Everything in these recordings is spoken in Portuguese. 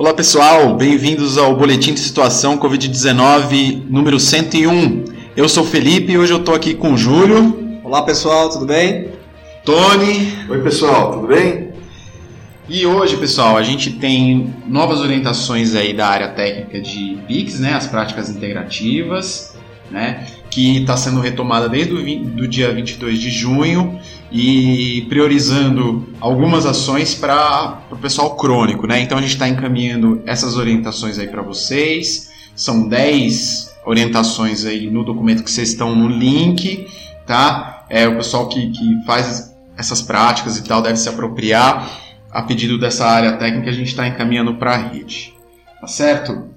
Olá pessoal, bem-vindos ao Boletim de Situação Covid-19 número 101. Eu sou o Felipe e hoje eu estou aqui com o Júlio. Olá pessoal, tudo bem? Tony. Oi pessoal, tudo bem? E hoje, pessoal, a gente tem novas orientações aí da área técnica de PIX, né, as práticas integrativas, né, que está sendo retomada desde o do dia 22 de junho e priorizando algumas ações para o pessoal crônico, né? Então a gente está encaminhando essas orientações aí para vocês. São 10 orientações aí no documento que vocês estão no link, tá? É, o pessoal que, que faz essas práticas e tal deve se apropriar. A pedido dessa área técnica, a gente está encaminhando para a rede. Tá certo?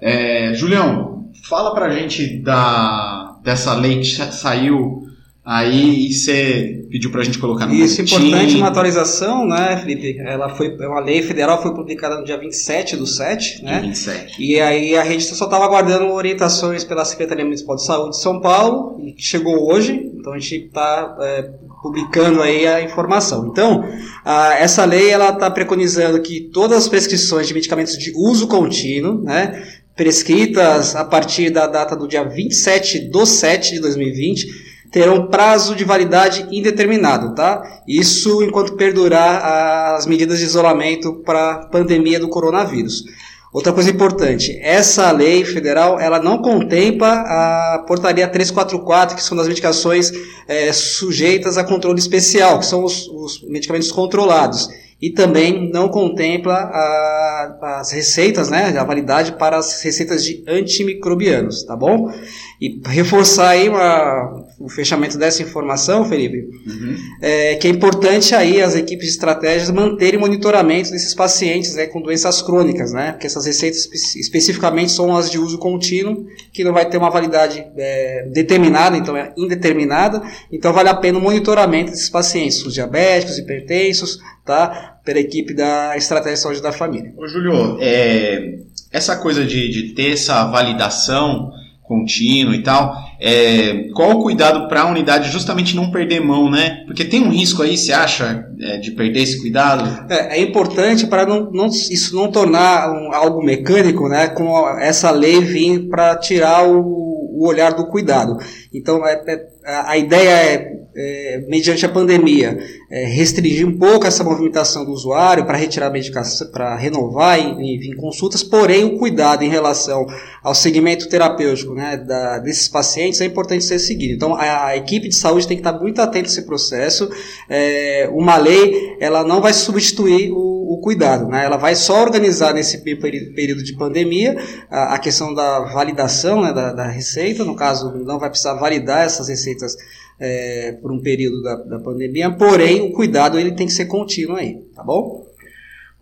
É, Julião, fala para a gente da, dessa lei que saiu Aí você pediu para a gente colocar no Isso, boletim. importante, uma atualização, né, Felipe? Ela foi, uma lei federal foi publicada no dia 27 do 7, né? Dia 27. E aí a gente só estava aguardando orientações pela Secretaria Municipal de Saúde de São Paulo, que chegou hoje, então a gente está é, publicando aí a informação. Então, a, essa lei ela está preconizando que todas as prescrições de medicamentos de uso contínuo, né, prescritas a partir da data do dia 27 do 7 de 2020, terão prazo de validade indeterminado, tá? Isso enquanto perdurar as medidas de isolamento para a pandemia do coronavírus. Outra coisa importante, essa lei federal ela não contempla a portaria 344, que são das medicações é, sujeitas a controle especial, que são os, os medicamentos controlados e também não contempla a, as receitas, né, a validade para as receitas de antimicrobianos, tá bom? E reforçar aí uma, o fechamento dessa informação, Felipe, uhum. é, que é importante aí as equipes de estratégias manterem monitoramento desses pacientes né, com doenças crônicas, né? Porque essas receitas espe especificamente são as de uso contínuo, que não vai ter uma validade é, determinada, então é indeterminada, então vale a pena o monitoramento desses pacientes, os diabéticos, hipertensos, tá? Pela equipe da Estratégia de Saúde da Família. Ô Júlio, é, essa coisa de, de ter essa validação contínuo e tal. É, qual o cuidado para a unidade justamente não perder mão, né? Porque tem um risco aí, você acha, é, de perder esse cuidado? É, é importante para não, não, isso não tornar um, algo mecânico, né? Com essa lei vir para tirar o, o, olhar do cuidado. Então, é, é a ideia é é, mediante a pandemia, restringir um pouco essa movimentação do usuário para retirar a medicação, para renovar em, consultas, porém o cuidado em relação ao segmento terapêutico né, da, desses pacientes é importante ser seguido. Então a, a, equipe de saúde tem que estar muito atenta a esse processo. É, uma lei ela não vai substituir o, o cuidado, né, ela vai só organizar nesse período de pandemia a, a questão da validação né, da, da receita, no caso não vai precisar validar essas receitas é, por um período da, da pandemia, porém o cuidado ele tem que ser contínuo aí, tá bom?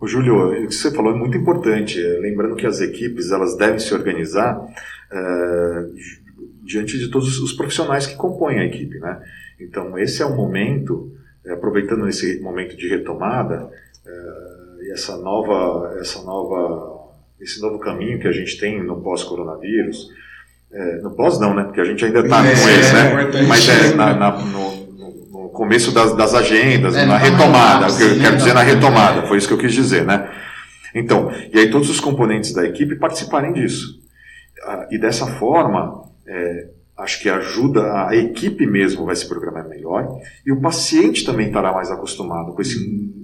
O Júlio, o que você falou é muito importante. Lembrando que as equipes elas devem se organizar é, diante de todos os profissionais que compõem a equipe, né? Então esse é o momento, é, aproveitando esse momento de retomada é, e essa nova, essa nova, esse novo caminho que a gente tem no pós-coronavírus é, no pós não, né? Porque a gente ainda está é, com eles, né? É Mas é na, na, no, no, começo das, das agendas, é, na retomada, o que eu quero dizer na retomada, foi isso que eu quis dizer, né? Então, e aí todos os componentes da equipe participarem disso. Ah, e dessa forma, é, acho que ajuda, a equipe mesmo vai se programar melhor, e o paciente também estará mais acostumado com esse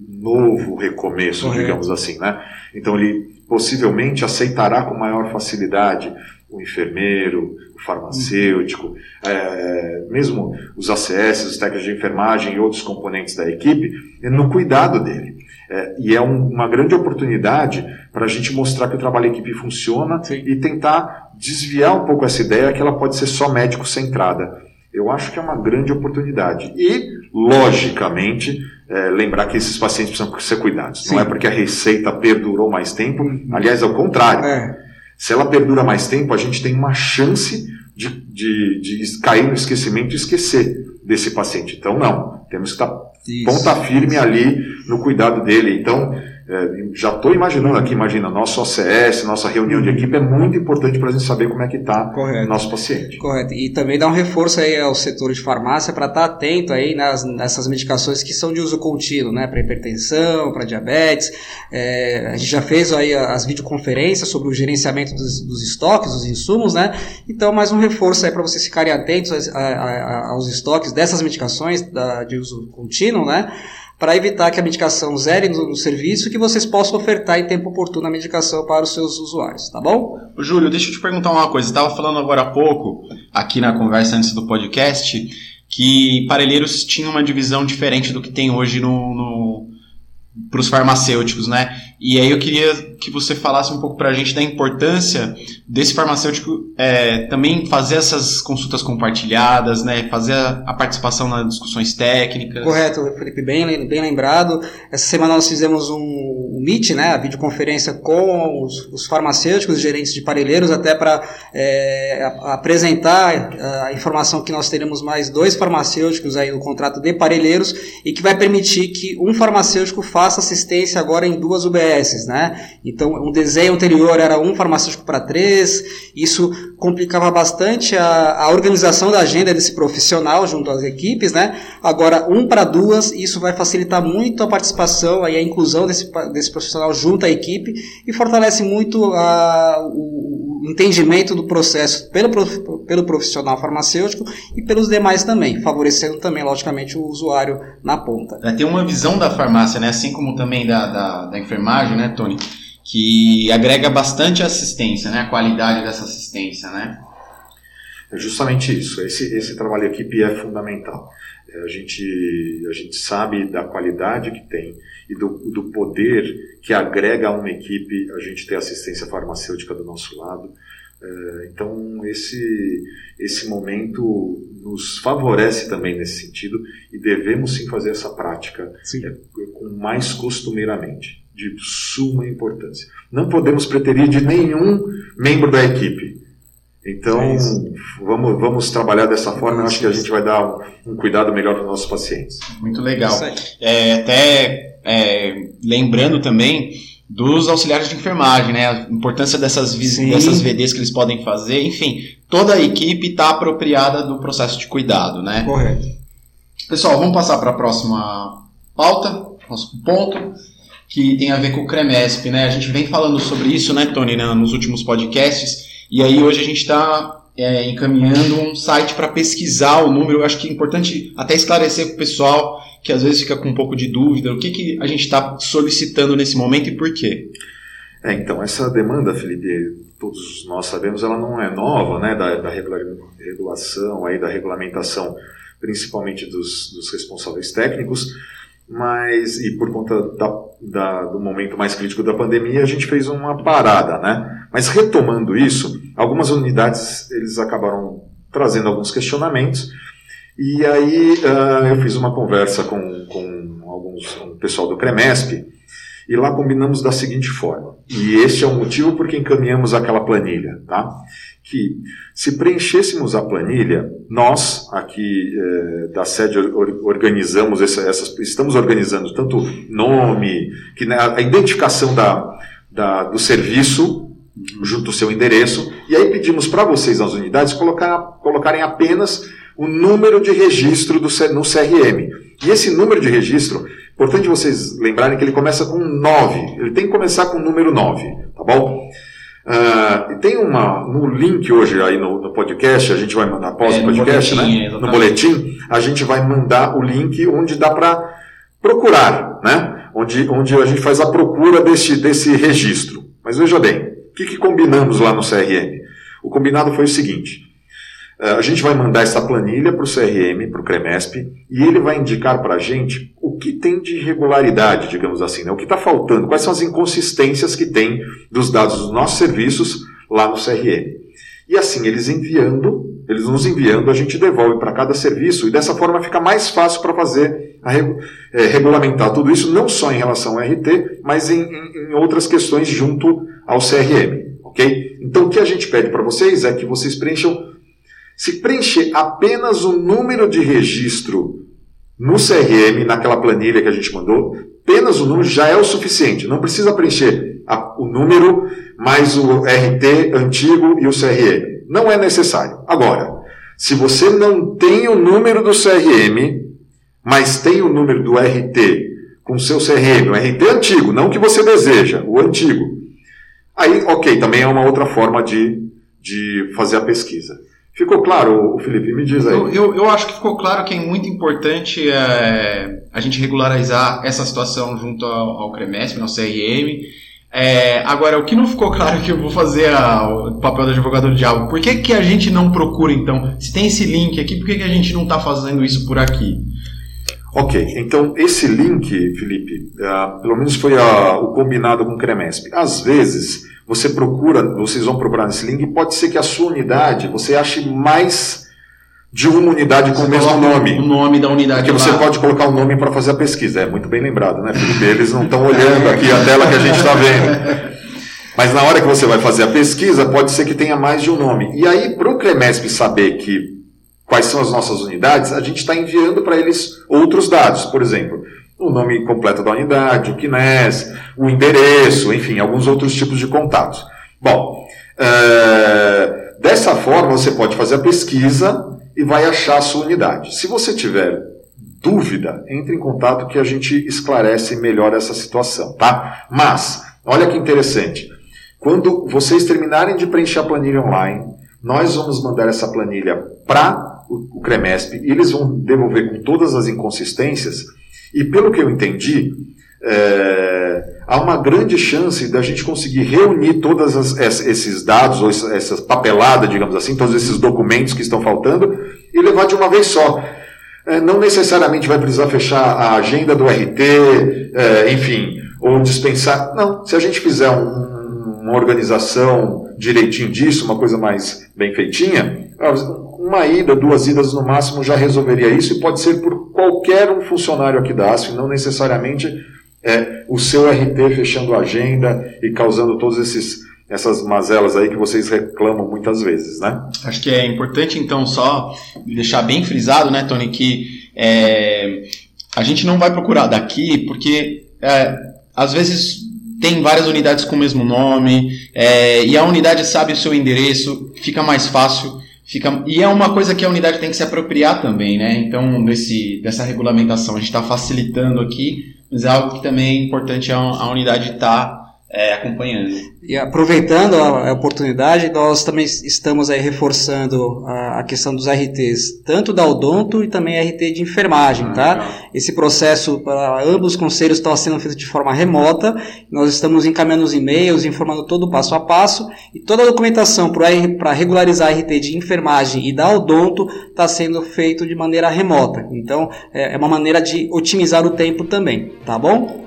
novo recomeço, Correto. digamos assim, né? Então ele possivelmente aceitará com maior facilidade o enfermeiro, o farmacêutico, é, mesmo os ACS, os técnicos de enfermagem e outros componentes da equipe, no cuidado dele. É, e é um, uma grande oportunidade para a gente mostrar que o trabalho em equipe funciona Sim. e tentar desviar um pouco essa ideia que ela pode ser só médico centrada. Eu acho que é uma grande oportunidade. E, logicamente, é, lembrar que esses pacientes precisam ser cuidados. Sim. Não é porque a receita perdurou mais tempo, aliás, ao contrário. É. Se ela perdura mais tempo, a gente tem uma chance de, de, de cair no esquecimento e esquecer desse paciente. Então, não. Temos que estar Isso. ponta firme ali no cuidado dele. Então, É, já estou imaginando aqui, imagina, nosso OCS, nossa reunião de equipe é muito importante para a gente saber como é que está o nosso paciente. Correto. E também dá um reforço aí ao setor de farmácia para estar tá atento aí nas, nessas medicações que são de uso contínuo, né? Para hipertensão, para diabetes. É, a gente já fez aí as videoconferências sobre o gerenciamento dos, dos estoques, dos insumos, né? Então, mais um reforço aí para vocês ficarem atentos a, a, a, aos estoques dessas medicações da, de uso contínuo, né? Para evitar que a medicação zere no, no, serviço e que vocês possam ofertar em tempo oportuno a medicação para os seus usuários, tá bom? Júlio, deixa eu te perguntar uma coisa. Estava falando agora há pouco, aqui na conversa antes do podcast, que parelheiros tinham uma divisão diferente do que tem hoje no, no para os farmacêuticos, né? E aí eu queria que você falasse um pouco para a gente da importância desse farmacêutico é, também fazer essas consultas compartilhadas, né? Fazer a, a, participação nas discussões técnicas. Correto, Felipe, bem, bem lembrado. Essa semana nós fizemos um, um Meet, né? A videoconferência com os, os farmacêuticos, os gerentes de parelheiros, até para é, apresentar a informação que nós teremos mais dois farmacêuticos aí no contrato de parelheiros e que vai permitir que um farmacêutico faça assistência agora em duas UBSs, né? Então, um desenho anterior era um farmacêutico para três, isso complicava bastante a, a, organização da agenda desse profissional junto às equipes, né? Agora, um para duas, isso vai facilitar muito a participação e a inclusão desse, desse profissional junto à equipe e fortalece muito a, o, o entendimento do processo pelo, pelo profissional farmacêutico e pelos demais também, favorecendo também, logicamente, o usuário na ponta. É, tem uma visão da farmácia, né? assim como também da, da, da enfermagem, né, Tony? que agrega bastante assistência, né? A qualidade dessa assistência, né? É justamente isso. Esse, esse trabalho de equipe é fundamental. É, a, gente, a gente sabe da qualidade que tem e do, do poder que agrega a uma equipe a gente ter assistência farmacêutica do nosso lado. É, então, esse, esse momento nos favorece também nesse sentido e devemos sim fazer essa prática é, com mais costumeiramente de suma importância. Não podemos preterir de nenhum membro da equipe. Então, é vamos, vamos trabalhar dessa forma. Eu acho que a gente vai dar um, um cuidado melhor para os nossos pacientes. Muito legal. É, até é, lembrando também dos auxiliares de enfermagem, né? A importância dessas, dessas VDs que eles podem fazer. Enfim, toda a equipe está apropriada do processo de cuidado, né? Correto. Pessoal, vamos passar para a próxima pauta, próximo ponto que tem a ver com o CREMESP, né? A gente vem falando sobre isso, né, Tony, né, nos últimos podcasts, e aí hoje a gente está é, encaminhando um site para pesquisar o número. Eu acho que é importante até esclarecer para o pessoal que às vezes fica com um pouco de dúvida, o que, que a gente está solicitando nesse momento e por quê? É, então, essa demanda, Felipe, todos nós sabemos, ela não é nova, né, da, da regulação, aí, da regulamentação, principalmente dos, dos responsáveis técnicos, mas e por conta da, da, do momento mais crítico da pandemia a gente fez uma parada, né? Mas retomando isso, algumas unidades eles acabaram trazendo alguns questionamentos e aí uh, eu fiz uma conversa com, com alguns pessoal do Cremesp e lá combinamos da seguinte forma. E este é o motivo por que encaminhamos aquela planilha, tá? Que se preenchêssemos a planilha, nós aqui eh, da sede organizamos essa, essas, estamos organizando tanto nome, que né, a identificação da, da, do serviço junto ao seu endereço, e aí pedimos para vocês nas unidades colocar, colocarem apenas o número de registro do, no CRM. E esse número de registro Importante vocês lembrarem que ele começa com 9. Ele tem que começar com o número 9, tá bom? Uh, tem uma. No link hoje aí no, no podcast, a gente vai mandar após é, o podcast, né? No boletim, a gente vai mandar o link onde dá para procurar, né? Onde, onde a gente faz a procura desse, desse registro. Mas veja bem, o que, que combinamos lá no CRM? O combinado foi o seguinte: a gente vai mandar essa planilha para o CRM, para o CREMESP, e ele vai indicar para a gente o que tem de irregularidade, digamos assim, né? o que está faltando, quais são as inconsistências que tem dos dados dos nossos serviços lá no CRM. E assim, eles enviando, eles nos enviando, a gente devolve para cada serviço, e dessa forma fica mais fácil para fazer, a, é, regulamentar tudo isso, não só em relação ao RT, mas em, em, em outras questões junto ao CRM. ok? Então o que a gente pede para vocês é que vocês preencham se preencher apenas o número de registro no CRM, naquela planilha que a gente mandou, apenas o número já é o suficiente. Não precisa preencher a, o número mais o RT antigo e o CRM. Não é necessário. Agora, se você não tem o número do CRM, mas tem o número do RT com seu CRM, o RT antigo, não o que você deseja, o antigo. Aí, ok, também é uma outra forma de, de fazer a pesquisa. Ficou claro, Felipe? Me diz aí. Eu, eu, eu, acho que ficou claro que é muito importante é, a gente regularizar essa situação junto ao, ao CREMESP, no CRM. É, agora, o que não ficou claro é que eu vou fazer a, o papel do advogado do diabo. Por que, que a gente não procura, então? Se tem esse link aqui, por que, que a gente não está fazendo isso por aqui? Ok, então esse link, Felipe, uh, pelo menos foi uh, o combinado com o CREMESP. Às vezes, você procura, vocês vão procurar nesse link, e pode ser que a sua unidade você ache mais de uma unidade com você o mesmo nome. O nome da unidade. Porque lá. você pode colocar o um nome para fazer a pesquisa. É muito bem lembrado, né, Felipe? Eles não estão olhando aqui a tela que a gente está vendo. Mas na hora que você vai fazer a pesquisa, pode ser que tenha mais de um nome. E aí, para o CREMESP saber que quais são as nossas unidades, a gente está enviando para eles outros dados. Por exemplo, o nome completo da unidade, o KNES, o endereço, enfim, alguns outros tipos de contatos. Bom, é, dessa forma você pode fazer a pesquisa e vai achar a sua unidade. Se você tiver dúvida, entre em contato que a gente esclarece melhor essa situação, tá? Mas, olha que interessante. Quando vocês terminarem de preencher a planilha online, nós vamos mandar essa planilha para o CREMESP e eles vão devolver com todas as inconsistências e pelo que eu entendi, é, há uma grande chance da gente conseguir reunir todos esses dados, ou essa papelada, digamos assim, todos esses documentos que estão faltando, e levar de uma vez só. É, não necessariamente vai precisar fechar a agenda do RT, é, enfim, ou dispensar. Não, se a gente fizer um, uma organização direitinho disso, uma coisa mais bem feitinha, uma ida, duas idas no máximo já resolveria isso e pode ser por qualquer um funcionário aqui da ASF, não necessariamente é, o seu RT fechando a agenda e causando todos esses essas mazelas aí que vocês reclamam muitas vezes, né? Acho que é importante então só deixar bem frisado, né, Tony, que é, a gente não vai procurar daqui porque é, às vezes tem várias unidades com o mesmo nome é, e a unidade sabe o seu endereço, fica mais fácil Fica, e é uma coisa que a unidade tem que se apropriar também, né? Então, desse, dessa regulamentação, a gente está facilitando aqui, mas é algo que também é importante a, a unidade estar tá, acompanhando. E aproveitando a, oportunidade, nós também estamos aí reforçando a, a, questão dos RTs, tanto da Odonto e também RT de enfermagem, ah, tá? Legal. Esse processo para ambos os conselhos está sendo feito de forma remota. Nós estamos encaminhando os e-mails, informando todo o passo a passo e toda a documentação para regularizar a RT de enfermagem e da Odonto está sendo feito de maneira remota. Então, é, é uma maneira de otimizar o tempo também, tá bom?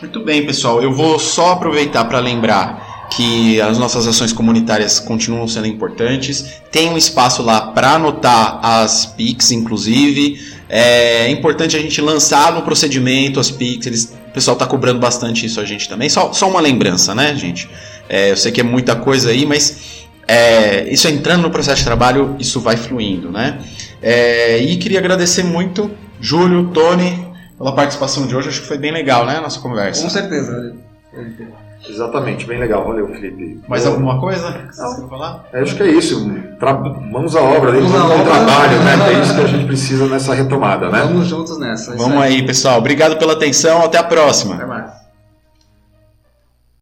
Muito bem, pessoal. Eu vou só aproveitar para lembrar que as nossas ações comunitárias continuam sendo importantes. Tem um espaço lá para anotar as PICs, inclusive. É importante a gente lançar no procedimento as PICs. Eles, o pessoal está cobrando bastante isso a gente também. Só, só uma lembrança, né, gente? É, eu sei que é muita coisa aí, mas é, isso entrando no processo de trabalho, isso vai fluindo, né? É, e queria agradecer muito, Júlio, Tony, pela participação de hoje. Acho que foi bem legal, né, a nossa conversa. Com certeza. Exatamente, bem legal. Valeu, Felipe. Mais alguma coisa que você quer falar? É, acho que é isso. Tra... Mãos à obra, mãos ao trabalho, né? É isso que a gente precisa nessa retomada, né? Vamos juntos nessa. Vamos aí, pessoal. Obrigado pela atenção. Até a próxima. Até mais.